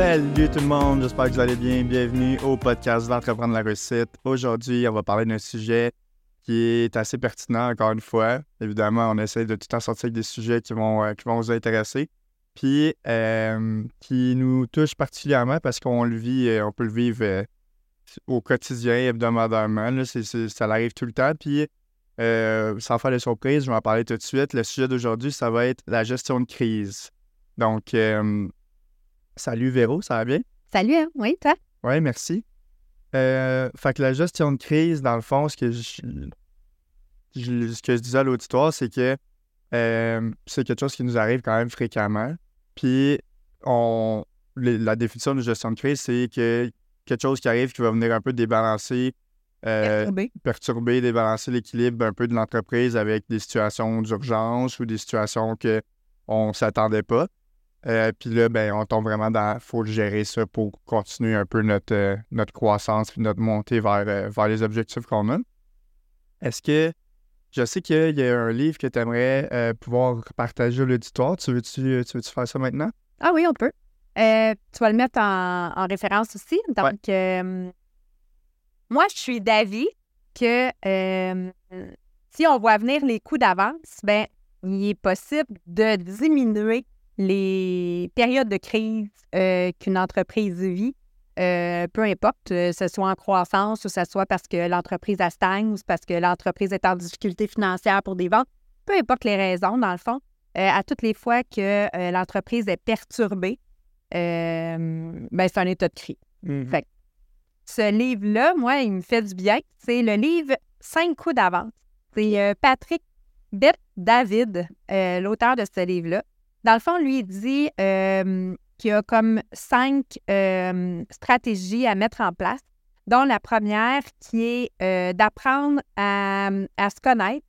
Salut tout le monde, j'espère que vous allez bien. Bienvenue au podcast d'entreprendre la réussite. Aujourd'hui, on va parler d'un sujet qui est assez pertinent, encore une fois. Évidemment, on essaie de tout temps sortir des sujets qui vont, euh, qui vont vous intéresser. Puis, euh, qui nous touche particulièrement parce qu'on le vit, euh, on peut le vivre au quotidien, hebdomadairement. Ça arrive tout le temps. Puis, sans faire de surprise, je vais en parler tout de suite. Le sujet d'aujourd'hui, ça va être la gestion de crise. Donc, salut Véro, ça va bien? Salut, hein? oui, toi? Oui, merci. Euh, fait que la gestion de crise, dans le fond, ce que je, je- ce que je disais à l'auditoire, c'est que euh, c'est quelque chose qui nous arrive quand même fréquemment. Puis, on, les- la définition de gestion de crise, c'est que quelque chose qui arrive qui va venir un peu débalancer, euh, Perturbé. perturber, débalancer l'équilibre un peu de l'entreprise avec des situations d'urgence ou des situations que on s'attendait pas. Euh, puis là, ben, on tombe vraiment dans. Il faut gérer ça pour continuer un peu notre, euh, notre croissance puis notre montée vers, euh, vers les objectifs qu'on a. Est-ce que. Je sais qu'il y a un livre que tu aimerais pouvoir partager à l'auditoire. Tu veux-tu tu veux faire ça maintenant? Ah oui, on peut. Euh, tu vas le mettre en, en référence aussi. Donc, euh, moi, je suis d'avis que euh, si on voit venir les coûts d'avance, ben, il est possible de diminuer les périodes de crise euh, qu'une entreprise vit, euh, peu importe, euh, ce soit en croissance ou ce soit parce que l'entreprise stagne ou parce que l'entreprise est en difficulté financière pour des ventes, peu importe les raisons, dans le fond, euh, à toutes les fois que l'entreprise est perturbée, ben, c'est un état de crise. Fait que ce livre-là, moi, il me fait du bien. C'est le livre Cinq coups d'avance. C'est Patrick Bett David, l'auteur de ce livre-là. Dans le fond, lui, il dit euh, qu'il y a comme cinq euh, stratégies à mettre en place, dont la première qui est euh, d'apprendre à, se connaître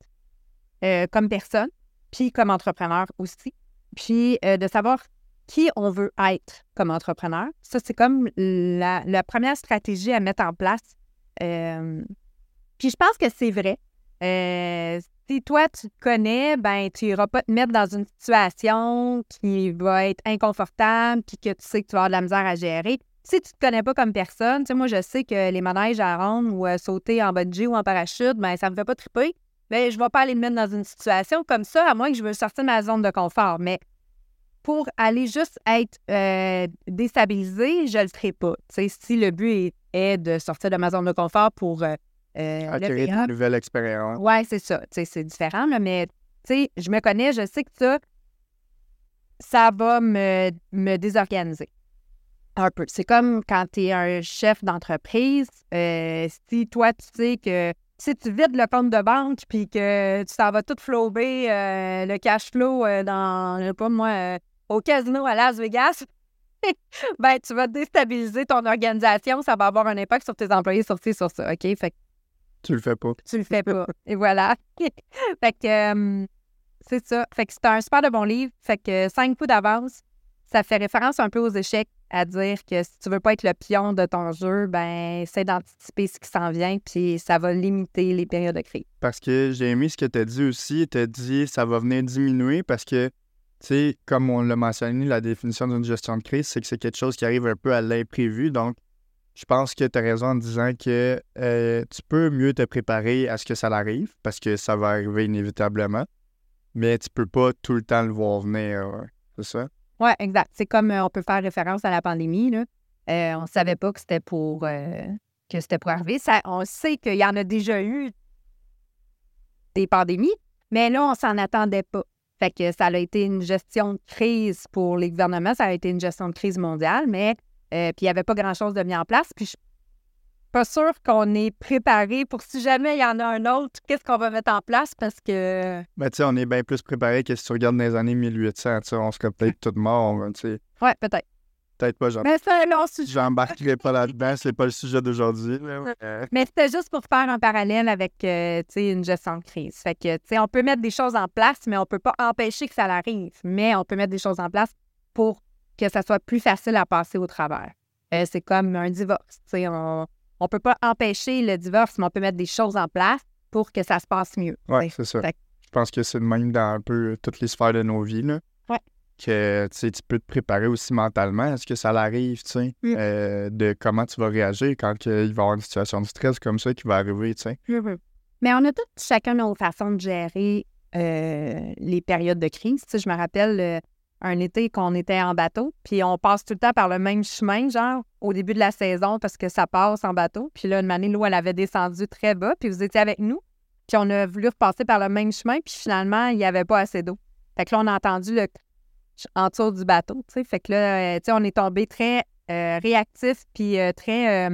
comme personne, puis comme entrepreneur aussi, puis de savoir qui on veut être comme entrepreneur. Ça, c'est comme la, la première stratégie à mettre en place. Puis je pense que c'est vrai. Si toi, tu te connais, ben tu n'iras pas te mettre dans une situation qui va être inconfortable puis que tu sais que tu vas avoir de la misère à gérer. Si tu te connais pas comme personne, tu sais, moi, je sais que les manèges à ronde ou sauter en bungee ou en parachute, ben ça me fait pas triper. Ben, je vais pas aller me mettre dans une situation comme ça, à moins que je veux sortir de ma zone de confort. Mais pour aller juste être euh, déstabilisé, je le ferai pas. Tu sais, si le but est, est de sortir de ma zone de confort pour euh, euh, Acquérir une nouvelle expérience. Ouais, c'est ça. C'est différent, là, mais je me connais, je sais que ça, ça va me, me désorganiser un peu. C'est comme quand tu es un chef d'entreprise, euh, si toi, tu sais que si tu vides le compte de banque puis que tu t'en vas tout flober euh, le cash flow euh, dans, je sais pas moi, euh, au casino à Las Vegas, ben tu vas déstabiliser ton organisation, ça va avoir un impact sur tes employés, sur ci, sur ça, OK? Fait que Tu le fais pas. tu le fais pas. Et voilà. fait que euh, c'est ça. Fait que c'est un super de bon livre. Fait que cinq coups d'avance, ça fait référence un peu aux échecs, à dire que si tu veux pas être le pion de ton jeu, ben c'est d'anticiper ce qui s'en vient, puis ça va limiter les périodes de crise. Parce que j'ai aimé ce que tu as dit aussi. Tu as dit ça va venir diminuer parce que, tu sais, comme on l'a mentionné, la définition d'une gestion de crise, c'est que c'est quelque chose qui arrive un peu à l'imprévu. Donc, je pense que tu as raison en disant que euh, tu peux mieux te préparer à ce que ça arrive parce que ça va arriver inévitablement, mais tu peux pas tout le temps le voir venir. C'est ça? Oui, exact. C'est comme euh, on peut faire référence à la pandémie. Là. Euh, on ne savait pas que c'était pour que c'était pour arriver. Ça, on sait qu'il y en a déjà eu des pandémies, mais là, on s'en attendait pas. Fait que ça a été une gestion de crise pour les gouvernements, ça a été une gestion de crise mondiale, mais euh, puis il n'y avait pas grand-chose de mis en place. Puis je suis pas sûre qu'on est préparé pour si jamais il y en a un autre, qu'est-ce qu'on va mettre en place? Parce que. Ben, tu sais, on est bien plus préparé que si tu regardes dans les années 1800. Tu sais, on serait peut-être tous morts. hein, Tu sais, Ouais, peut-être. peut-être pas, j'en- Mais c'est un long sujet. j'embarquerai pas là-dedans. C'est pas le sujet d'aujourd'hui. Mais c'était juste pour faire un parallèle avec, euh, tu sais, une gestion de crise. Fait que, tu sais, on peut mettre des choses en place, mais on peut pas empêcher que ça arrive. Mais on peut mettre des choses en place pour que ça soit plus facile à passer au travers. Euh, c'est comme un divorce, on, on peut pas empêcher le divorce, mais on peut mettre des choses en place pour que ça se passe mieux. sais. c'est ça. Fait Je pense que c'est le même dans un peu toutes les sphères de nos vies. Là. Ouais. que tu peux te préparer aussi mentalement. Est-ce que ça l'arrive, tu sais, Mm. euh, de comment tu vas réagir quand il va y avoir une situation de stress comme ça qui va arriver, tu sais? Mais on a tous chacun nos façons de gérer euh, les périodes de crise. Tu sais, je me rappelle euh, un été qu'on était en bateau, puis on passe tout le temps par le même chemin, genre au début de la saison, parce que ça passe en bateau. Puis là, une année, l'eau, elle avait descendu très bas, puis vous étiez avec nous. Puis on a voulu repasser par le même chemin, puis finalement, il n'y avait pas assez d'eau. Fait que là, on a entendu le en dessous du bateau, tu sais. Fait que là, euh, tu sais, on est tombé très euh, réactif, puis euh, très,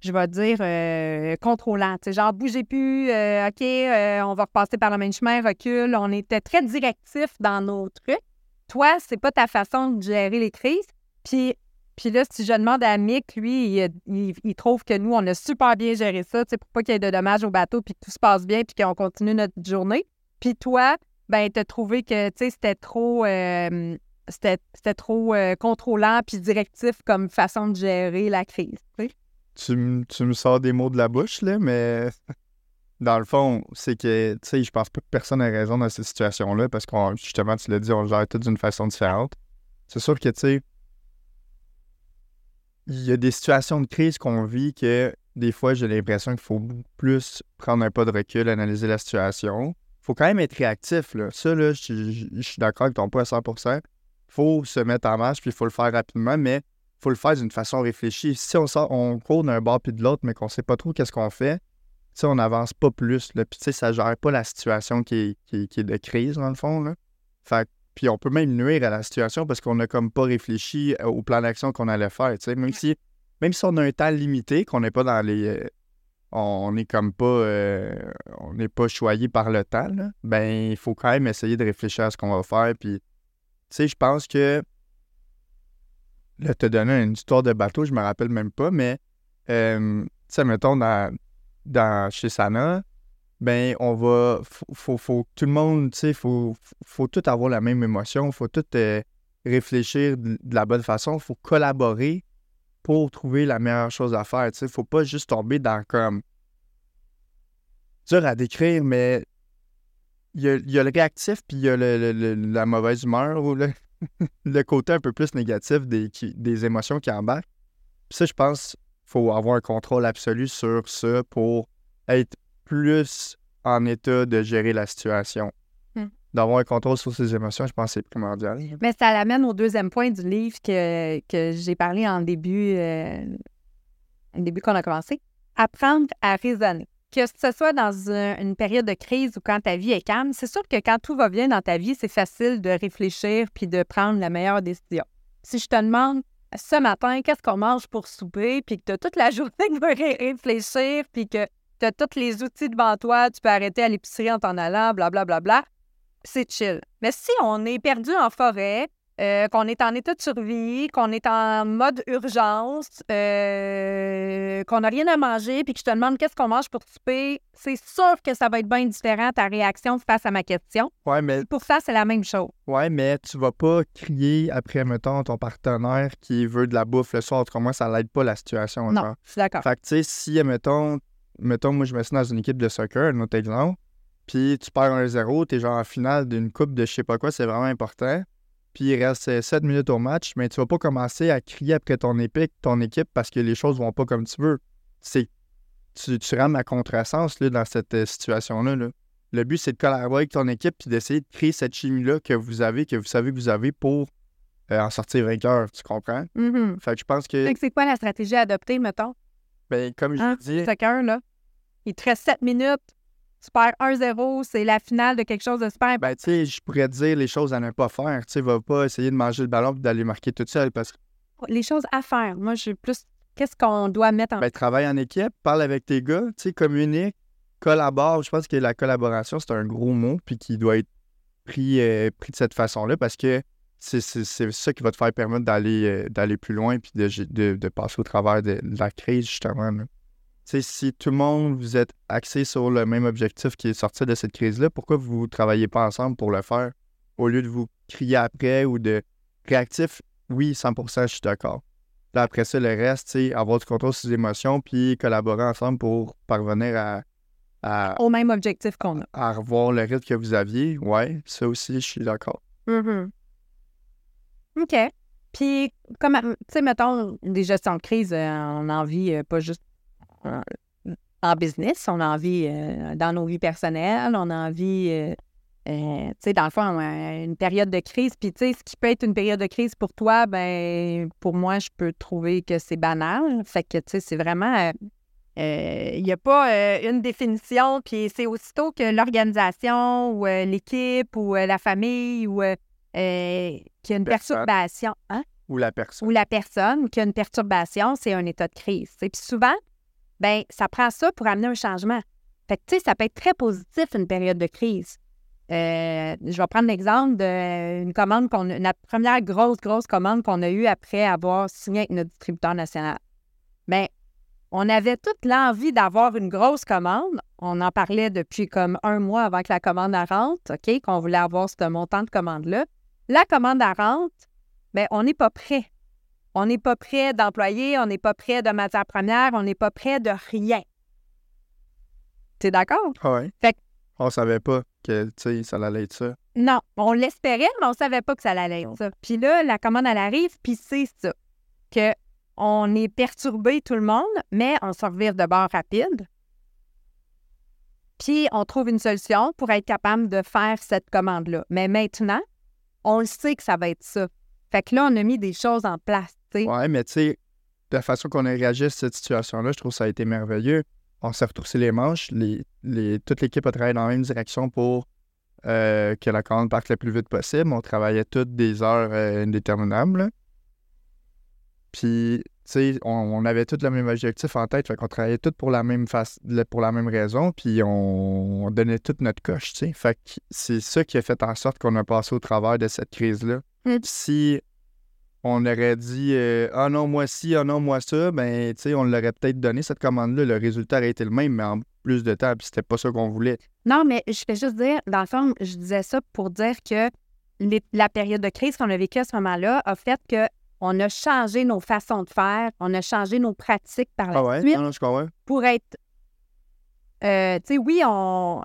je vais dire, contrôlant. Tu sais, genre, bougez plus, OK, on va repasser par le même chemin, recule. On était très directif dans nos trucs. Toi, c'est pas ta façon de gérer les crises. Puis, puis là, si je demande à Mick, lui, il, trouve que nous, on a super bien géré ça, pour pas qu'il y ait de dommages au bateau, puis que tout se passe bien, puis qu'on continue notre journée. Puis toi, ben, t'as trouvé que, tu sais, c'était trop... euh, c'était trop euh, contrôlant puis directif comme façon de gérer la crise. tu sais. Tu, tu me sors des mots de la bouche, là, mais dans le fond, c'est que, tu sais, je pense pas que personne a raison dans cette situation-là parce qu'on, justement, tu l'as dit, on le gère tout d'une façon différente. C'est sûr que, tu sais, il y a des situations de crise qu'on vit que des fois, j'ai l'impression qu'il faut plus prendre un pas de recul, analyser la situation. faut quand même être réactif, là. Ça, là, je suis d'accord avec ton point à 100%. faut se mettre en marche, puis il faut le faire rapidement, mais faut le faire d'une façon réfléchie. Si on, sort, on court d'un bord puis de l'autre, mais qu'on sait pas trop qu'est-ce qu'on fait, sais, on n'avance pas plus. Là. Puis, tu sais, ça gère pas la situation qui est, qui qui est de crise, dans le fond. Là. Fait puis, on peut même nuire à la situation parce qu'on n'a comme pas réfléchi euh, au plan d'action qu'on allait faire. Tu sais, même si, même si on a un temps limité, qu'on n'est pas dans les. euh, on n'est comme pas. euh, on n'est pas choyé par le temps, là, ben, il faut quand même essayer de réfléchir à ce qu'on va faire. Puis, tu sais, je pense que Là, te donné une histoire de bateau, je me rappelle même pas, mais euh, tu sais, mettons dans, dans chez Sana, ben on va faut, faut, tout le monde, tu sais, faut, faut, tout avoir la même émotion, faut tout euh, réfléchir de, la bonne façon, faut collaborer pour trouver la meilleure chose à faire, tu sais, faut pas juste tomber dans comme dur à décrire, mais il y a, le réactif puis il y a le- la mauvaise humeur ou le, côté un peu plus négatif des, des émotions qui embarquent. Puis ça, je pense faut avoir un contrôle absolu sur ça pour être plus en état de gérer la situation. Hmm. D'avoir un contrôle sur ses émotions, je pense que c'est primordial. Mais ça l'amène au deuxième point du livre que, que j'ai parlé en début, euh, au début qu'on a commencé. Apprendre à raisonner. Que ce soit dans un- une période de crise ou quand ta vie est calme, c'est sûr que quand tout va bien dans ta vie, c'est facile de réfléchir puis de prendre la meilleure décision. Si je te demande ce matin, qu'est-ce qu'on mange pour souper, puis que tu as toute la journée pour ré- réfléchir, puis que tu as tous les outils devant toi, tu peux arrêter à l'épicerie en t'en allant, blablabla, bla, bla, bla, c'est chill. Mais si on est perdu en forêt, euh, qu'on est en état de survie, qu'on est en mode urgence, euh, qu'on n'a rien à manger, puis que je te demande qu'est-ce qu'on mange pour souper, c'est sûr que ça va être bien différent ta réaction face à ma question. Ouais, mais, Pour ça, c'est la même chose. ouais, mais tu vas pas crier après, mettons, ton partenaire qui veut de la bouffe le soir. Autrement, ça l'aide pas la situation. Non, genre. je suis d'accord. Fait que, tu sais, si, mettons, mettons, moi, je me suis dans une équipe de soccer, un autre exemple, puis tu perds 1-0, t'es genre en finale d'une coupe de je sais pas quoi, c'est vraiment important, puis il reste 7 minutes au match, mais tu vas pas commencer à crier après ton épique, ton équipe, parce que les choses vont pas comme tu veux. C'est tu, tu rames à contresens là, dans cette euh, situation-là. là. Le but, c'est de collaborer avec ton équipe puis d'essayer de créer cette chimie-là que vous avez, que vous savez que vous avez pour euh, en sortir vainqueur, tu comprends? Mhm. Fait que je pense que c'est quoi la stratégie à adopter, mettons? ben, comme je Hein? dis, Soccer, là. Il te reste 7 minutes, tu perds 1-0, c'est la finale de quelque chose de super important. Ben, tu sais, je pourrais te dire les choses à ne pas faire. Tu sais, va pas essayer de manger le ballon et d'aller marquer toute seule parce que Les choses à faire. Moi, je suis plus. Qu'est-ce qu'on doit mettre en. ben, travaille en équipe, parle avec tes gars, tu sais, communique, collabore. Je pense que la collaboration, c'est un gros mot puis qui doit être pris, euh, pris de cette façon-là parce que c'est ça qui va te faire permettre d'aller euh, d'aller plus loin puis de, de- de passer au travers de, de la crise, justement. là. Si tout le monde, vous êtes axé sur le même objectif qui est sorti de cette crise-là, pourquoi vous ne travaillez pas ensemble pour le faire au lieu de vous crier après ou de réactif? Oui, 100%, je suis d'accord. Là, après ça, le reste, sais, avoir du contrôle sur ses émotions puis collaborer ensemble pour parvenir à, à, Au même objectif qu'on a. à revoir le rythme que vous aviez. Ouais, ça aussi, je suis d'accord. Mhm. OK. Puis, comme, tu sais, mettons, des gestions de crise, euh, on en vit euh, pas juste euh, en business, on en vit euh, dans nos vies personnelles, on en vit, euh, euh, tu sais, dans le fond, une période de crise. Puis, tu sais, ce qui peut être une période de crise pour toi, ben pour moi, je peux trouver que c'est banal. Fait que, tu sais, c'est vraiment. Il n'y a pas une définition, puis c'est aussitôt que l'organisation ou l'équipe ou la famille ou qu'il y a une Personne. perturbation, hein? Ou la personne. ou la personne qui a une perturbation, c'est un état de crise. Puis souvent, ben ça prend ça pour amener un changement. Fait tu sais, ça peut être très positif, une période de crise. Euh, je vais prendre l'exemple d'une commande qu'on a, première grosse, grosse commande qu'on a eue après avoir signé avec notre distributeur national. Bien, on avait toute l'envie d'avoir une grosse commande. On en parlait depuis comme un mois avant que la commande elle rentre, OK, qu'on voulait avoir ce montant de commande-là. La commande elle rentre, bien, on n'est pas prêt. On n'est pas prêt d'employés, on n'est pas prêt de matières premières, on n'est pas prêt de rien. Tu es d'accord? Ah ouais. Fait que- On savait pas que, ça allait être ça. Non, on l'espérait, mais on savait pas que ça allait être ça. Puis là, la commande, elle arrive, puis c'est ça. Que on est perturbé tout le monde, mais on se revire de bord rapide. Puis on trouve une solution pour être capable de faire cette commande-là. Mais maintenant, on le sait que ça va être ça. Fait que là, on a mis des choses en place, tu sais. Ouais, mais tu sais, la façon qu'on a réagi à cette situation-là, je trouve que ça a été merveilleux. On s'est retroussé les manches. Les, les- toute l'équipe a travaillé dans la même direction pour euh, que la commande parte le plus vite possible. On travaillait toutes des heures euh, indéterminables. Puis, tu sais, on, avait tous le même objectif en tête. Fait qu'on travaillait tous pour la même face, pour la même raison. Puis, on, on donnait toute notre coche, tu sais. Fait que c'est ça qui a fait en sorte qu'on a passé au travers de cette crise-là. Mm. Si on aurait dit euh, Ah non, moi ci, ah non, moi ça, ben, tu sais, on l'aurait peut-être donné cette commande-là. Le résultat aurait été le même, mais en plus de temps, puis c'était pas ça qu'on voulait. Non, mais je fais juste dire, dans le fond, je disais ça pour dire que les- la période de crise qu'on a vécue à ce moment-là a fait que on a changé nos façons de faire, on a changé nos pratiques par la Ah ouais? suite Non, non, je comprends. pour être. euh, tu sais, oui, on.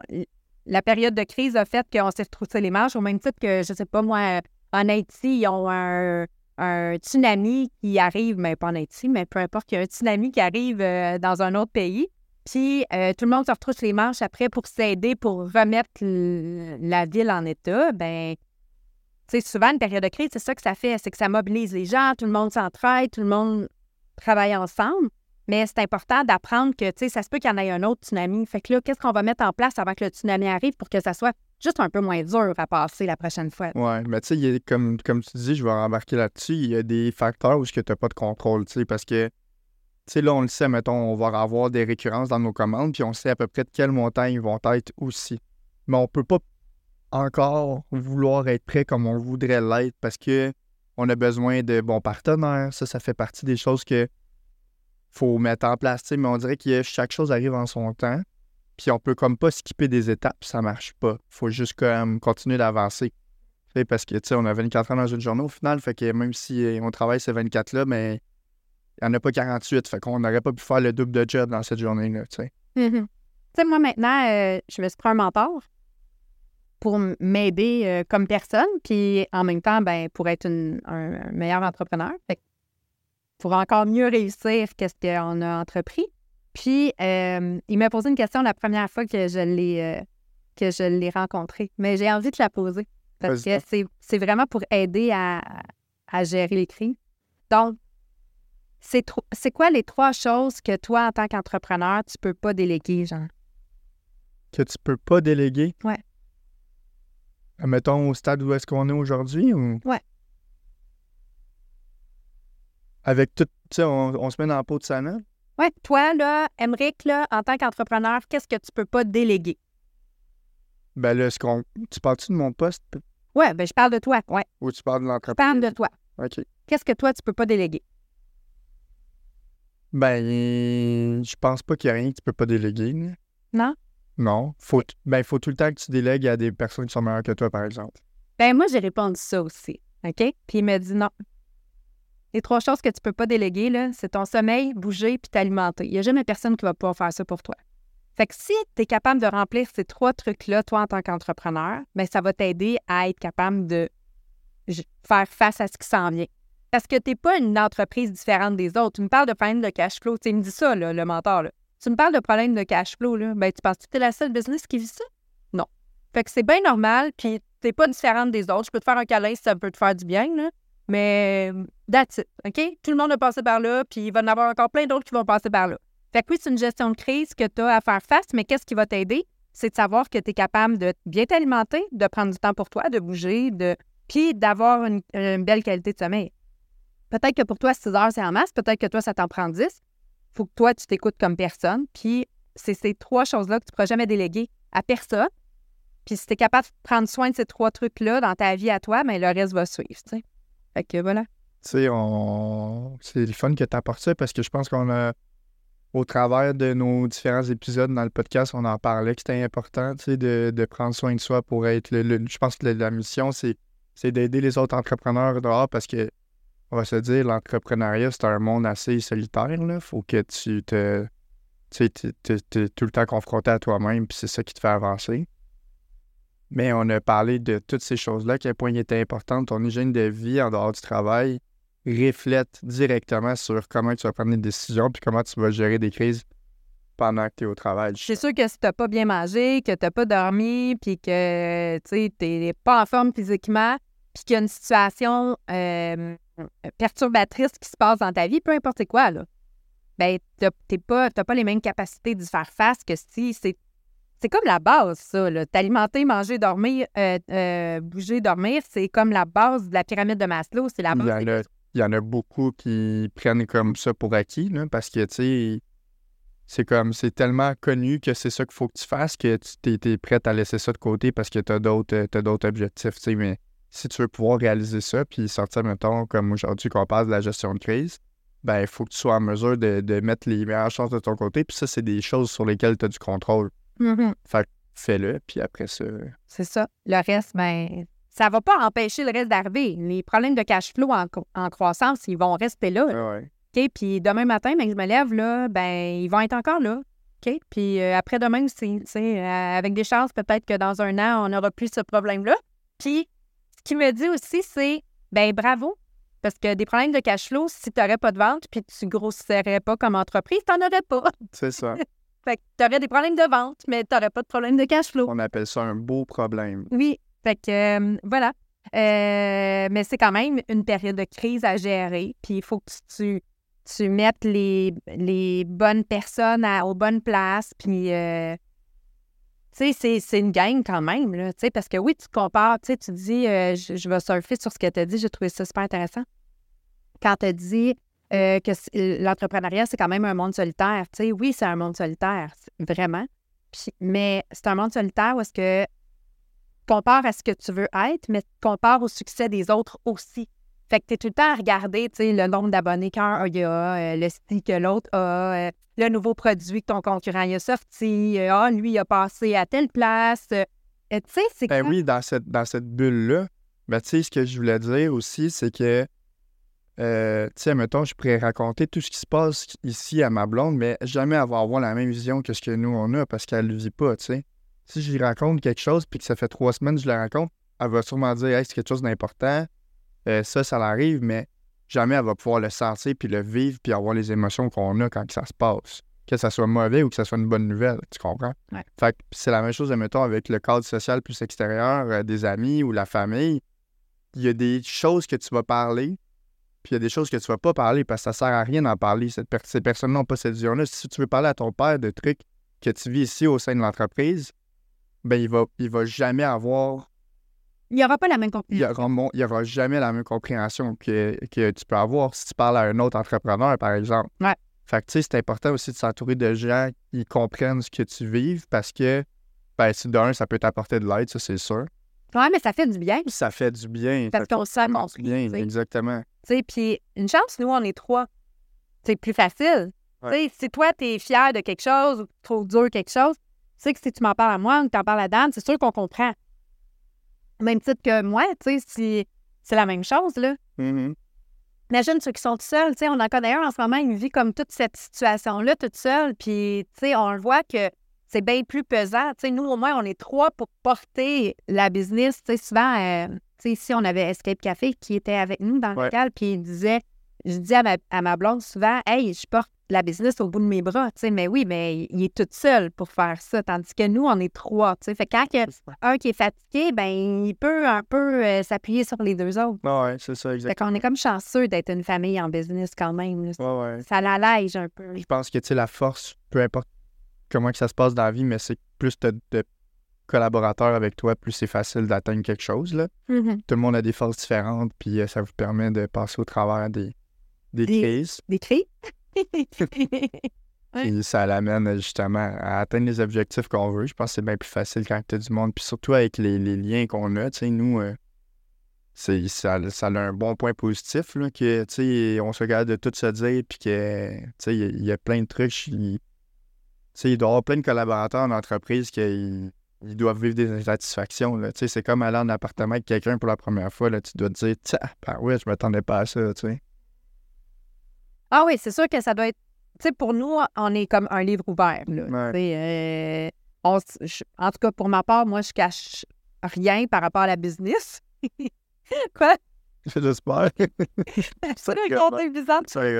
La période de crise a fait qu'on s'est retroussé les manches, au même titre que, je sais pas, moi, en Haïti, ils ont un, un tsunami qui arrive, mais pas en Haïti, mais peu importe, il y a un tsunami qui arrive euh, dans un autre pays. Puis euh, tout le monde se retrousse les manches après pour s'aider, pour remettre la ville en état. Ben, sais, souvent, une période de crise, c'est ça que ça fait, c'est que ça mobilise les gens, tout le monde s'entraide, tout le monde travaille ensemble. Mais c'est important d'apprendre que, tu sais, ça se peut qu'il y en ait un autre tsunami. Fait que là, qu'est-ce qu'on va mettre en place avant que le tsunami arrive pour que ça soit juste un peu moins dur à passer la prochaine fois? Ouais, mais tu sais, comme, comme tu dis, je vais embarquer là-dessus, il y a des facteurs où tu n'as pas de contrôle, tu sais, parce que, tu sais, là, on le sait, mettons, on va avoir des récurrences dans nos commandes, puis on sait à peu près de quel montant ils vont être aussi. Mais on peut pas encore vouloir être prêt comme on voudrait l'être parce que on a besoin de bons partenaires. Ça, ça fait partie des choses que faut mettre en place, mais on dirait que chaque chose arrive en son temps. Puis on peut comme pas skipper des étapes, ça marche pas. Faut juste comme continuer d'avancer. Parce que, tu sais, on a 24 ans dans une journée au final, fait que même si euh, on travaille ces 24-là, mais il n'y en a pas 48, fait qu'on n'aurait pas pu faire le double de job dans cette journée-là, tu sais. Mhm. Sais, moi, maintenant, euh, je me suis pris un mentor pour m'aider euh, comme personne, puis en même temps, ben, pour être un, meilleur entrepreneur. Fait pour encore mieux réussir qu'est-ce qu'on a entrepris. Puis, euh, il m'a posé une question la première fois que je l'ai euh, que je l'ai rencontré. Mais j'ai envie de la poser parce que c'est, c'est vraiment pour aider à, à gérer les crises. Donc, c'est, tro- c'est quoi les trois choses que toi, en tant qu'entrepreneur, tu peux pas déléguer, genre? Que tu peux pas déléguer? Ouais. Mettons au stade où est-ce qu'on est aujourd'hui ou? Ouais. Avec tout, tu sais, on, on se met dans la peau de Sana. Ouais, toi, là, Emmerich, là, en tant qu'entrepreneur, qu'est-ce que tu peux pas déléguer? Ben là, ce qu'on. Tu parles-tu de mon poste? Ouais, ben je parle de toi. Ouais, ou tu parles de je l'entreprise? parle de toi. OK. Qu'est-ce que toi, tu peux pas déléguer? Ben, je pense pas qu'il y a rien que tu peux pas déléguer. là. Non? Non. Faut, ben, faut tout le temps que tu délègues à des personnes qui sont meilleures que toi, par exemple. Ben moi, j'ai répondu ça aussi. OK? Puis il m'a dit non. Les trois choses que tu peux pas déléguer, là, c'est ton sommeil, bouger puis t'alimenter. Il n'y a jamais personne qui va pouvoir faire ça pour toi. Fait que si tu es capable de remplir ces trois trucs-là, toi, en tant qu'entrepreneur, ben ça va t'aider à être capable de faire face à ce qui s'en vient. Parce que tu n'es pas une entreprise différente des autres. Tu me parles de problème de cash flow. Tu me dis ça, le mentor. Là. Tu me parles de problème de cash flow. Là. Ben, tu penses que tu es la seule business qui vit ça? Non. Fait que c'est bien normal, puis t'es pas différente des autres. Je peux te faire un câlin si ça peut te faire du bien, là. Mais that's it, OK? Tout le monde a passé par là, puis il va y en avoir encore plein d'autres qui vont passer par là. Fait que oui, c'est une gestion de crise que tu as à faire face, mais qu'est-ce qui va t'aider? C'est de savoir que tu es capable de bien t'alimenter, de prendre du temps pour toi, de bouger, de puis d'avoir une, belle qualité de sommeil. Peut-être que pour toi, 6 heures, c'est en masse. Peut-être que toi, ça t'en prend 10. faut que toi, tu t'écoutes comme personne. Puis c'est ces trois choses-là que tu ne pourras jamais déléguer à personne. Puis si tu es capable de prendre soin de ces trois trucs-là dans ta vie à toi, mais ben, le reste va suivre. Fait que voilà. Tu sais, on... c'est le fun que tu apportes ça parce que je pense qu'on a, au travers de nos différents épisodes dans le podcast, on en parlait que c'était important, de, de, prendre soin de soi pour être le. je pense que la, mission, c'est, d'aider les autres entrepreneurs dehors parce que, on va se dire, l'entrepreneuriat, c'est un monde assez solitaire, là. Faut que tu te. Tu es tout le temps confronté à toi-même, puis c'est ça qui te fait avancer. Mais on a parlé de toutes ces choses-là, quel point il était important. Ton hygiène de vie en dehors du travail reflète directement sur comment tu vas prendre des décisions puis comment tu vas gérer des crises pendant que tu es au travail. C'est sûr que si tu n'as pas bien mangé, que tu n'as pas dormi, puis que tu n'es pas en forme physiquement, puis qu'il y a une situation euh, perturbatrice qui se passe dans ta vie, peu importe quoi, là, ben, tu n'as pas, pas les mêmes capacités d'y faire face que si c'est c'est comme la base, ça. T'alimenter, manger, dormir, euh, euh, bouger, dormir, c'est comme la base de la pyramide de Maslow. C'est la base. Il y, en a, beaucoup qui prennent comme ça pour acquis, parce que, tu sais, c'est comme, c'est tellement connu que c'est ça qu'il faut que tu fasses que tu es, prête à laisser ça de côté parce que tu as d'autres objectifs, tu sais. Mais si tu veux pouvoir réaliser ça, puis sortir, mettons, comme aujourd'hui qu'on passe de la gestion de crise, ben, il faut que tu sois en mesure de, de mettre les meilleures chances de ton côté. Puis ça, c'est des choses sur lesquelles tu as du contrôle. Mm-hmm. Fait fais-le, puis après ça. C'est ça. Le reste, ben, ça va pas empêcher le reste d'arriver. Les problèmes de cash flow en, croissance, ils vont rester là. OK? Puis demain matin, ben, je me lève, là, ben, ils vont être encore là. OK? Puis euh, après-demain aussi, euh, avec des chances, peut-être que dans un an, on n'aura plus ce problème-là. Puis, ce qui me dit aussi, c'est, ben bravo, parce que des problèmes de cash flow, si tu n'aurais pas de vente puis tu grossirais pas comme entreprise, tu n'en aurais pas. C'est ça. Fait que tu aurais des problèmes de vente, mais tu n'aurais pas de problème de cash flow. On appelle ça un beau problème. Oui. Fait que euh, voilà. Euh, mais c'est quand même une période de crise à gérer. Puis il faut que tu, tu mettes les, les bonnes personnes aux bonnes places. Puis, euh, tu sais, c'est une gang quand même. Là, parce que oui, tu compares, tu dis, je, je, vais surfer sur ce que tu as dit. J'ai trouvé ça super intéressant. Quand tu as dit, euh, que l'entrepreneuriat, c'est quand même un monde solitaire. Tu sais, oui, c'est un monde solitaire, vraiment. mais c'est un monde solitaire où est-ce que compare à ce que tu veux être, mais compare au succès des autres aussi. Fait que tu es tout le temps à regarder, tu sais, le nombre d'abonnés qu'un a, euh, le style que l'autre a, euh, le nouveau produit que ton concurrent a sorti, ah, lui, il a passé à telle place. tu sais, c'est Ben oui, dans cette, dans cette bulle-là, ben, tu sais, ce que je voulais dire aussi, c'est que euh, tu sais, mettons, je pourrais raconter tout ce qui se passe ici à ma blonde, mais jamais avoir, avoir la même vision que ce que nous, on a parce qu'elle ne vit pas, tu sais. Si je lui raconte quelque chose puis que ça fait trois semaines que je la raconte, elle va sûrement dire hey, c'est quelque chose d'important. Euh, ça, ça l'arrive, mais jamais elle va pouvoir le sentir puis le vivre puis avoir les émotions qu'on a quand ça se passe. Que ça soit mauvais ou que ça soit une bonne nouvelle, tu comprends? Fait que c'est la même chose, mettons, avec le cadre social plus extérieur, euh, des amis ou la famille. Il y a des choses que tu vas parler puis il y a des choses que tu ne vas pas parler parce que ça sert à rien d'en parler. ces personnes n'ont pas cette vision-là. Si tu veux parler à ton père de trucs que tu vis ici au sein de l'entreprise, ben il va, il va jamais avoir. Il n'y aura pas la même compréhension. Il n'y aura, jamais la même compréhension que, que, tu peux avoir si tu parles à un autre entrepreneur, par exemple. Ouais. Fait que, tu sais, c'est important aussi de s'entourer de gens qui comprennent ce que tu vives parce que, ben, si d'un, ça peut t'apporter de l'aide, ça, c'est sûr. Oui, mais ça fait du bien. Ça fait du bien. Parce qu'on sait qu'on bien, exactement. Puis une chance, nous, on est trois. C'est plus facile. Si toi, tu es fier de quelque chose ou trop dur quelque chose, tu sais que si tu m'en parles à moi ou que tu en parles à Dan, c'est sûr qu'on comprend. Même titre que moi, tu sais, c'est la même chose, là. Mm-hmm. Imagine ceux qui sont tout seuls, tu sais, on en connaît un en ce moment, il vit comme toute cette situation-là, toute seule, puis, tu sais, on le voit que c'est bien plus pesant. Nous, au moins, on est trois pour porter la business. Tu sais, souvent, euh, ici, on avait Escape Café qui était avec nous dans le Ouais. local, puis il disait, je dis à ma, à ma blonde souvent, hey, je porte la business au bout de mes bras, mais oui, mais il est tout seul pour faire ça, tandis que nous, on est trois, tu sais. Fait que quand il y a un qui est fatigué, ben, il peut un peu euh, s'appuyer sur les deux autres. Ah ouais, c'est ça, Fait exactement. qu'on est comme chanceux d'être une famille en business quand même. Ouais, ouais. Ça l'allège un peu. Je pense que, la force, peu importe comment que ça se passe dans la vie, mais c'est que plus tu de collaborateurs avec toi, plus c'est facile d'atteindre quelque chose, là. Mhm. Tout le monde a des forces différentes, puis euh, ça vous permet de passer au travers des, des Des- crises. Des cris? Ouais. Et ça l'amène justement à atteindre les objectifs qu'on veut. Je pense que c'est bien plus facile quand tu as du monde. Puis surtout avec les, les liens qu'on a, tu sais, nous, euh, c'est, ça, ça a un bon point positif, là, que, tu sais, on se regarde de tout se dire, puis que, tu sais, il y a- il y, a plein de trucs. Il doit y avoir plein de collaborateurs en entreprise qui ils, ils doivent vivre des insatisfactions, c'est comme aller en appartement avec quelqu'un pour la première fois, là. Tu dois te dire, tiens, ben ouais, je m'attendais pas à ça. Ah oui, c'est sûr que ça doit être. Tu sais, pour nous, on est comme un livre ouvert. Là, Ouais. Euh, on s- je- en tout cas, pour ma part, moi, je cache rien par rapport à la business. Quoi? J'espère. C'est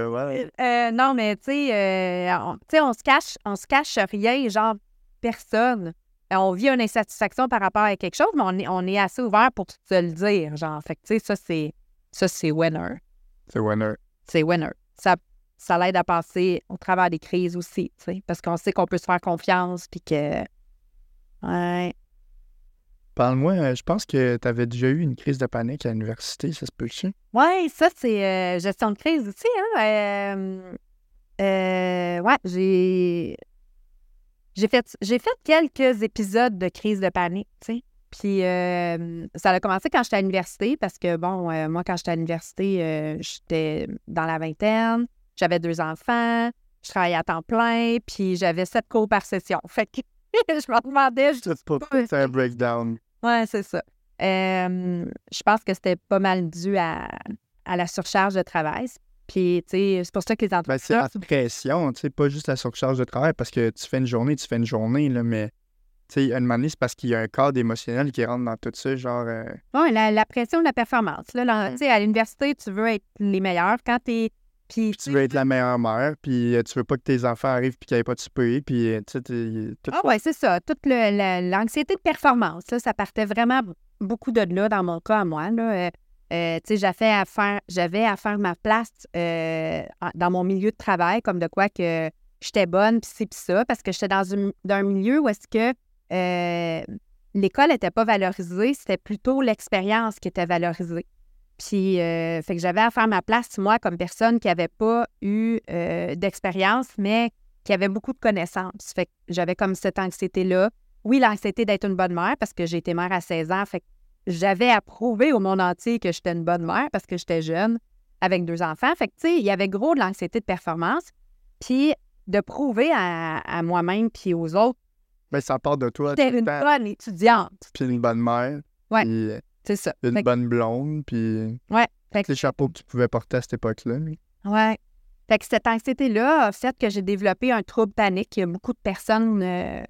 ouais. Euh, non, mais tu sais, euh, on, tu sais, on se cache, on se cache rien, genre personne. Euh, On vit une insatisfaction par rapport à quelque chose, mais on est, on est assez ouvert pour se le dire, genre. Fait que tu sais, ça c'est, ça c'est winner. C'est winner. c'est winner. Ça, ça l'aide à passer au travers des crises aussi, tu sais, parce qu'on sait qu'on peut se faire confiance, puis que... Ouais. Parle-moi, euh, je pense que tu avais déjà eu une crise de panique à l'université, ça se peut-tu? Ouais, ça, c'est euh, gestion de crise aussi, hein. Euh, euh, ouais, j'ai... J'ai fait, j'ai fait quelques épisodes de crise de panique, tu sais. Puis ça a commencé quand j'étais à l'université, parce que, bon, moi, quand j'étais à l'université, j'étais dans la vingtaine, j'avais deux enfants, je travaillais à temps plein, puis j'avais sept cours par session. Fait que je me demandais... je- c'est un breakdown. Ouais, c'est ça. Euh, je pense que c'était pas mal dû à, à la surcharge de travail. Puis, tu sais, c'est pour ça que les Ben, c'est la pression, tu sais, pas juste la surcharge de travail, parce que tu fais une journée, tu fais une journée, là, mais tu sais, à un moment donné, c'est parce qu'il y a un cadre émotionnel qui rentre dans tout ça, genre. euh, la, la pression de la performance. Là, Là, Mm. tu sais, à l'université, tu veux être les meilleurs. Quand t'es... Puis, tu veux être la meilleure mère, puis euh, tu veux pas que tes enfants arrivent puis qu'ils aient pas de souper, puis euh, tu sais, Ah ouais, c'est ça. Toute l'anxiété de performance, là, ça partait vraiment beaucoup de là dans mon cas à moi. Là. Euh, tu sais, j'avais à faire, j'avais à faire ma place euh, dans mon milieu de travail, comme de quoi que j'étais bonne, puis c'est puis ça, parce que j'étais dans, dans un milieu où est-ce que euh, l'école n'était pas valorisée, c'était plutôt l'expérience qui était valorisée. Puis, euh, fait que j'avais à faire ma place, moi, comme personne qui n'avait pas eu euh, d'expérience, mais qui avait beaucoup de connaissances. Fait que j'avais comme cette anxiété-là. Oui, l'anxiété d'être une bonne mère, parce que j'ai été mère à 16 ans. Fait que j'avais à prouver au monde entier que j'étais une bonne mère parce que j'étais jeune avec deux enfants. Fait que, tu sais, il y avait gros de l'anxiété de performance. Puis de prouver à, à moi-même puis aux autres Ben, ça part de toi, le une bonne étudiante. puis une bonne mère, Ouais. puis euh, C'est ça. une Fait bonne blonde, puis ouais. Fait que les chapeaux que tu pouvais porter à cette époque-là. Ouais. Fait que cette anxiété-là a fait que j'ai développé un trouble panique. Il y a beaucoup de personnes euh,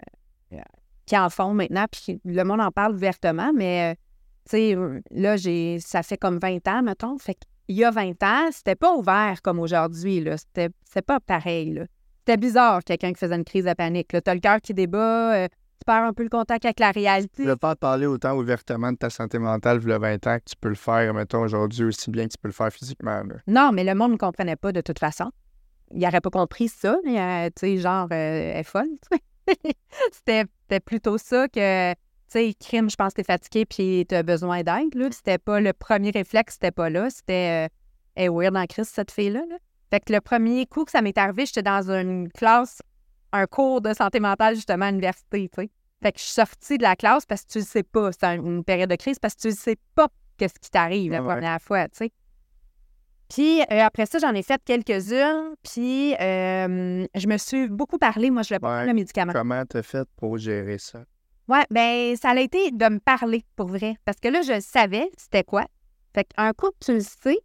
qui en font maintenant, puis le monde en parle ouvertement, mais euh, tu sais, euh, là, j'ai ça fait comme 20 ans, mettons. Fait qu'il y a 20 ans, c'était pas ouvert comme aujourd'hui, là. C'était c'était pas pareil, là. C'était bizarre, quelqu'un qui faisait une crise de panique. Là, t'as le cœur qui débat, euh, un peu le contact avec la Tu réalité. ne pas parler autant ouvertement de ta santé mentale, y a 20 ans, que tu peux le faire, mettons, aujourd'hui, aussi bien que tu peux le faire physiquement. là. Non, mais le monde ne comprenait pas de toute façon. Il n'aurait pas compris ça. mais, euh, tu sais, genre, euh, elle est folle. c'était, plutôt ça que, tu sais, crime, je pense que t'es fatigué puis tu as besoin d'aide. Là. C'était pas le premier réflexe, c'était pas là. C'était, euh, est weird en crise, cette fille-là. là. Fait que le premier coup que ça m'est arrivé, j'étais dans une classe, un cours de santé mentale, justement, à l'université, tu sais. Fait que je suis sortie de la classe parce que tu le sais pas. C'est un- une période de crise parce que tu ne sais pas qu'est-ce qui t'arrive la Ah ouais. première fois, tu sais. Puis euh, après ça, j'en ai fait quelques-unes. Puis euh, je me suis beaucoup parlé. Moi, je voulais pas Ouais. le médicament. Comment t'as fait pour gérer ça? Ouais, ben ça a été de me parler pour vrai. Parce que là, je savais c'était quoi. Fait qu'un coup, tu le sais.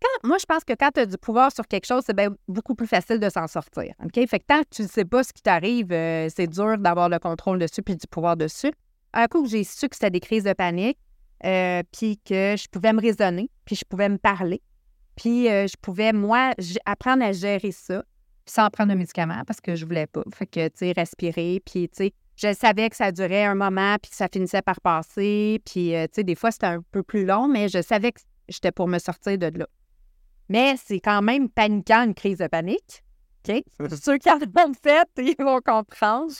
Quand, moi, je pense que quand tu as du pouvoir sur quelque chose, c'est beaucoup plus facile de s'en sortir. OK? Fait que tant que tu ne sais pas ce qui t'arrive, euh, c'est dur d'avoir le contrôle dessus puis du pouvoir dessus. Un coup j'ai su que c'était des crises de panique, euh, puis que je pouvais me raisonner, puis je pouvais me parler, puis euh, je pouvais, moi, apprendre à gérer ça sans prendre de médicaments parce que je voulais pas. Fait que, tu sais, respirer, puis, tu sais, je savais que ça durait un moment, puis que ça finissait par passer, puis, tu sais, des fois, c'était un peu plus long, mais je savais que j'étais pour me sortir de là. Mais c'est quand même paniquant, une crise de panique. OK? Ceux qui en ont fait, ils vont comprendre.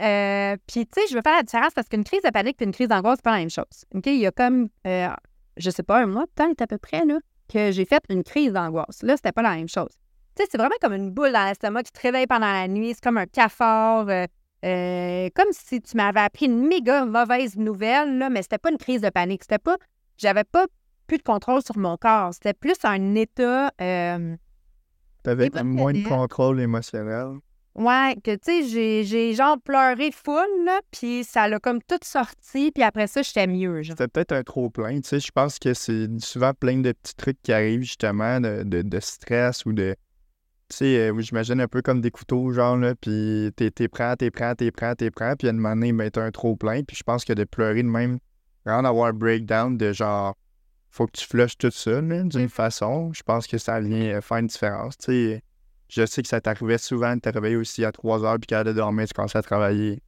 Euh, puis, tu sais, je veux faire la différence parce qu'une crise de panique et une crise d'angoisse, c'est pas la même chose. OK? Il y a comme, euh, je sais pas, un mois peut-être à peu près, là, que j'ai fait une crise d'angoisse. Là, c'était pas la même chose. Tu sais, c'est vraiment comme une boule dans l'estomac qui te réveille pendant la nuit. C'est comme un cafard. Euh, euh, comme si tu m'avais appris une méga mauvaise nouvelle, là, mais c'était pas une crise de panique. C'était pas. J'avais pas plus de contrôle sur mon corps. C'était plus un état. Euh, T'avais moins de contrôle émotionnel. Ouais, que tu sais, j'ai genre pleuré full, là, puis ça l'a comme tout sorti, puis après ça, j'étais mieux. C'était peut-être un trop-plein, tu sais. Je pense que c'est souvent plein de petits trucs qui arrivent, justement, de, de, stress ou de. Tu sais, euh, j'imagine un peu comme des couteaux, genre, là, puis t'es prêt, t'es prêt, t'es prêt, t'es prêt, puis à un moment donné, ben, t'as un trop-plein, puis je pense que de pleurer de même, vraiment d'avoir un breakdown de genre faut que tu flushes tout ça d'une mm-hmm. façon. Je pense que ça vient euh, faire une différence. sais, je sais que ça t'arrivait souvent de te réveiller aussi à 3 heures puis qu'à de dormir, tu commençais à travailler.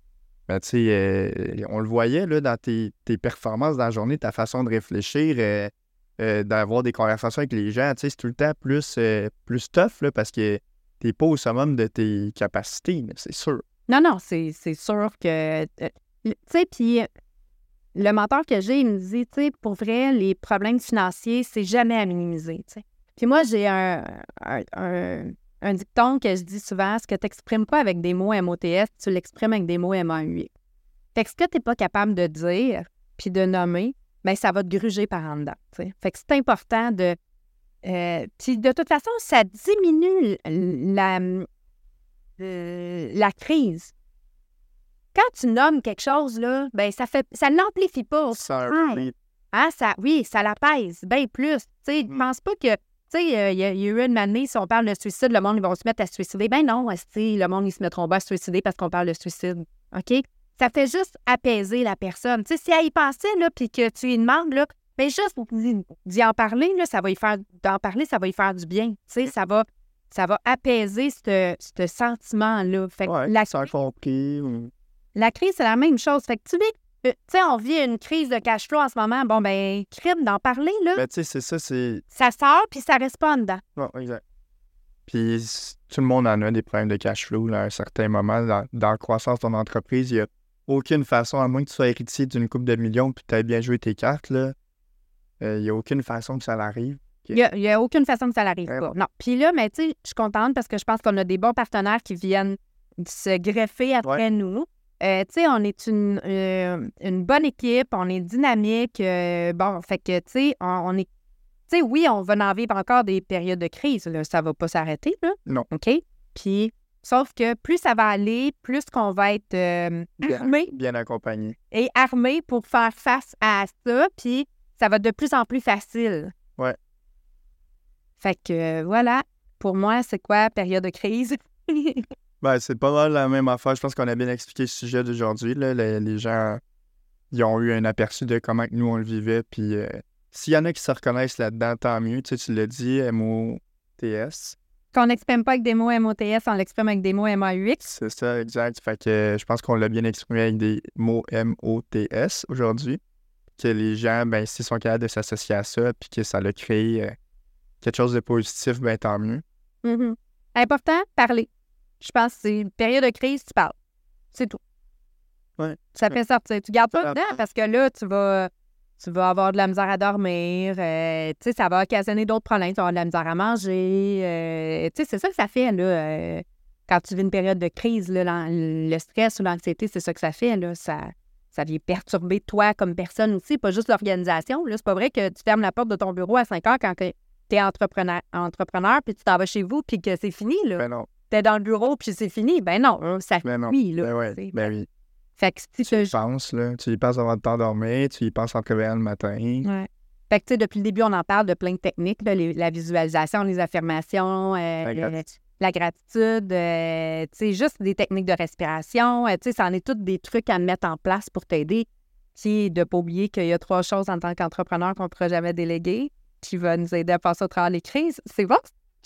Mais tu sais, euh, on le voyait là, dans tes, performances dans la journée, ta façon de réfléchir, euh, d'avoir des conversations avec les gens. C'est tout le temps plus, plus tough là, parce que t'es pas au summum de tes capacités, c'est sûr. Non, non, c'est sûr que. Tu sais, puis le mentor que j'ai, il me dit, tu sais, pour vrai, les problèmes financiers, c'est jamais à minimiser. Puis moi, j'ai un, un, dicton que je dis souvent, ce que tu n'exprimes pas avec des mots MOTS, tu l'exprimes avec des mots MAUX. Fait que ce que tu n'es pas capable de dire, puis de nommer, bien, ça va te gruger par en dedans. Fait que c'est important de... Euh, puis de toute façon, ça diminue la, euh, la crise quand tu nommes quelque chose, là, ben ça fait ça n'amplifie pas. Ça hein, ça, oui, ça l'apaise bien plus. Tu sais, mm. pense pas que. Tu sais, euh, il y, a eu une année, si on parle de suicide, le monde, ils vont se mettre à se suicider. Ben non, le monde, ils se mettront pas à se suicider parce qu'on parle de suicide. OK? Ça fait juste apaiser la personne. Tu sais, si elle y pensait, là, puis que tu lui demandes, là, ben juste d'y en parler, là, ça va y faire, d'en parler, ça va y faire du bien. Tu sais, ça va, ça va apaiser ce sentiment-là. Fait que la... ça compris. La crise, c'est la même chose. Fait que tu vis, euh, tu sais, on vit une crise de cash flow en ce moment. Bon, ben, crime d'en parler, là. Ben, tu sais, c'est ça, c'est. Ça sort, puis ça reste pas en dedans. Oui, exact. Puis tout le monde en a des problèmes de cash flow là, à un certain moment. Dans, la croissance de ton entreprise, il n'y a aucune façon, à moins que tu sois héritier d'une coupe de millions puis que tu aies bien joué tes cartes, là, euh, il n'y a aucune façon que ça l'arrive. Il n'y a, aucune façon que ça n'arrive pas. Non. Puis là, mais tu sais, je suis contente parce que je pense qu'on a des bons partenaires qui viennent se greffer après nous. Euh, tu sais, on est une, euh, une, bonne équipe, on est dynamique. Euh, bon, fait que, tu sais, on, est. Tu sais, oui, on va en vivre encore des périodes de crise. Là, ça va pas s'arrêter, là. Non. OK? Puis, sauf que plus ça va aller, plus qu'on va être armé. Bien accompagné. Et armé pour faire face à ça. Puis, ça va de plus en plus facile. Ouais. Fait que, voilà. Pour moi, c'est quoi période de crise? Ben, c'est pas mal la même affaire. Je pense qu'on a bien expliqué le sujet d'aujourd'hui. Les, les, gens ils ont eu un aperçu de comment nous on le vivait. Puis euh, s'il y en a qui se reconnaissent là-dedans, tant mieux. Tu, sais, tu l'as dit, M-O-T-S. Qu'on n'exprime pas avec des mots M-O-T-S, on l'exprime avec des mots M-A-U-X. C'est ça, exact. Fait que euh, je pense qu'on l'a bien exprimé avec des mots M-O-T-S aujourd'hui. Que les gens, ben, s'ils sont capables de s'associer à ça, puis que ça l'a créé euh, quelque chose de positif, ben tant mieux. Mm-hmm. Important, parler. Je pense que c'est une période de crise, tu parles. C'est tout. Ouais. Ça fait sortir. Tu gardes pas dedans parce que là, tu vas, tu vas avoir de la misère à dormir. Euh, tu sais, ça va occasionner d'autres problèmes. Tu vas avoir de la misère à manger. Euh, tu sais, c'est ça que ça fait, là. Euh, quand tu vis une période de crise, là, le stress ou l'anxiété, c'est ça que ça fait, là. Ça, ça vient perturber toi comme personne aussi, pas juste l'organisation. C'est pas vrai que tu fermes la porte de ton bureau à 5 heures quand tu es entrepreneur, entrepreneur puis tu t'en vas chez vous, puis que c'est fini, là. Ben non t'es dans le bureau puis c'est fini. Ben non, hein, ça ben finit, là. Ben, ouais, ben oui. Fait que si tu y penses, là. Tu y penses avant de t'endormir, tu y penses en te réveillant le matin. Ouais. Fait que, tu sais, depuis le début, on en parle de plein de techniques, la visualisation, les affirmations, euh, la, gratitude, euh, tu sais, juste des techniques de respiration. Euh, tu sais, ça en est toutes des trucs à mettre en place pour t'aider. Puis de ne pas oublier qu'il y a trois choses en tant qu'entrepreneur qu'on ne pourra jamais déléguer qui va nous aider à passer au travers les crises. C'est bon?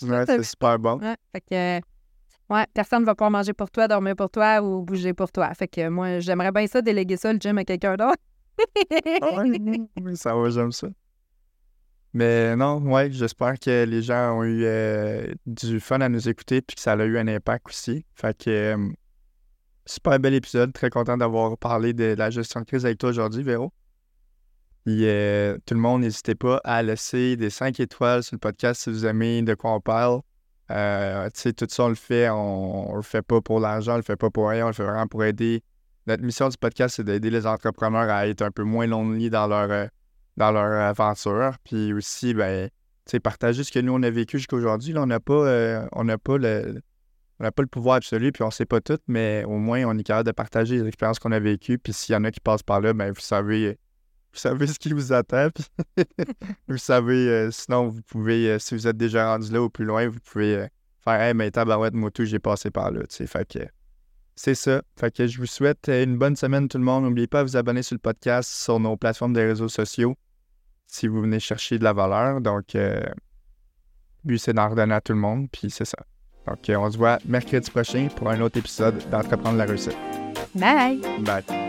Ouais, c'est super bon. Ouais, fait que, ouais, personne ne va pas manger pour toi, dormir pour toi ou bouger pour toi. Fait que moi, j'aimerais bien ça, déléguer ça, le gym à quelqu'un d'autre. Ah oui, ça va, j'aime ça. Mais non, ouais, j'espère que les gens ont eu euh, du fun à nous écouter puis que ça a eu un impact aussi. Fait que euh, super bel épisode, très content d'avoir parlé de la gestion de crise avec toi aujourd'hui, Véro. Et euh, tout le monde, n'hésitez pas à laisser des 5 étoiles sur le podcast si vous aimez de quoi on parle. Sais, tout ça, on le fait, on, le fait pas pour l'argent, on le fait pas pour rien, on le fait vraiment pour aider. Notre mission du podcast, c'est d'aider les entrepreneurs à être un peu moins lonely dans leur dans leur aventure. Puis aussi, ben, partager ce que nous, on a vécu jusqu'à aujourd'hui. on n'a pas, euh, on pas le. On pas le pouvoir absolu, puis on ne sait pas tout, mais au moins, on est capable de partager les expériences qu'on a vécues. Puis s'il y en a qui passent par là, ben, vous savez, vous savez ce qui vous attend. vous savez, euh, sinon, vous pouvez, euh, si vous êtes déjà rendu là ou plus loin, vous pouvez faire Hey, mais tabarouette, moi tout, j'ai passé par là. Fait que c'est ça. Fait que je vous souhaite une bonne semaine, tout le monde. N'oubliez pas de vous abonner sur le podcast sur nos plateformes de réseaux sociaux si vous venez chercher de la valeur. Donc, euh, lui, c'est d'en redonner à tout le monde, puis c'est ça. Donc, euh, on se voit mercredi prochain pour un autre épisode d'Entreprendre la réussite. Bye! Bye!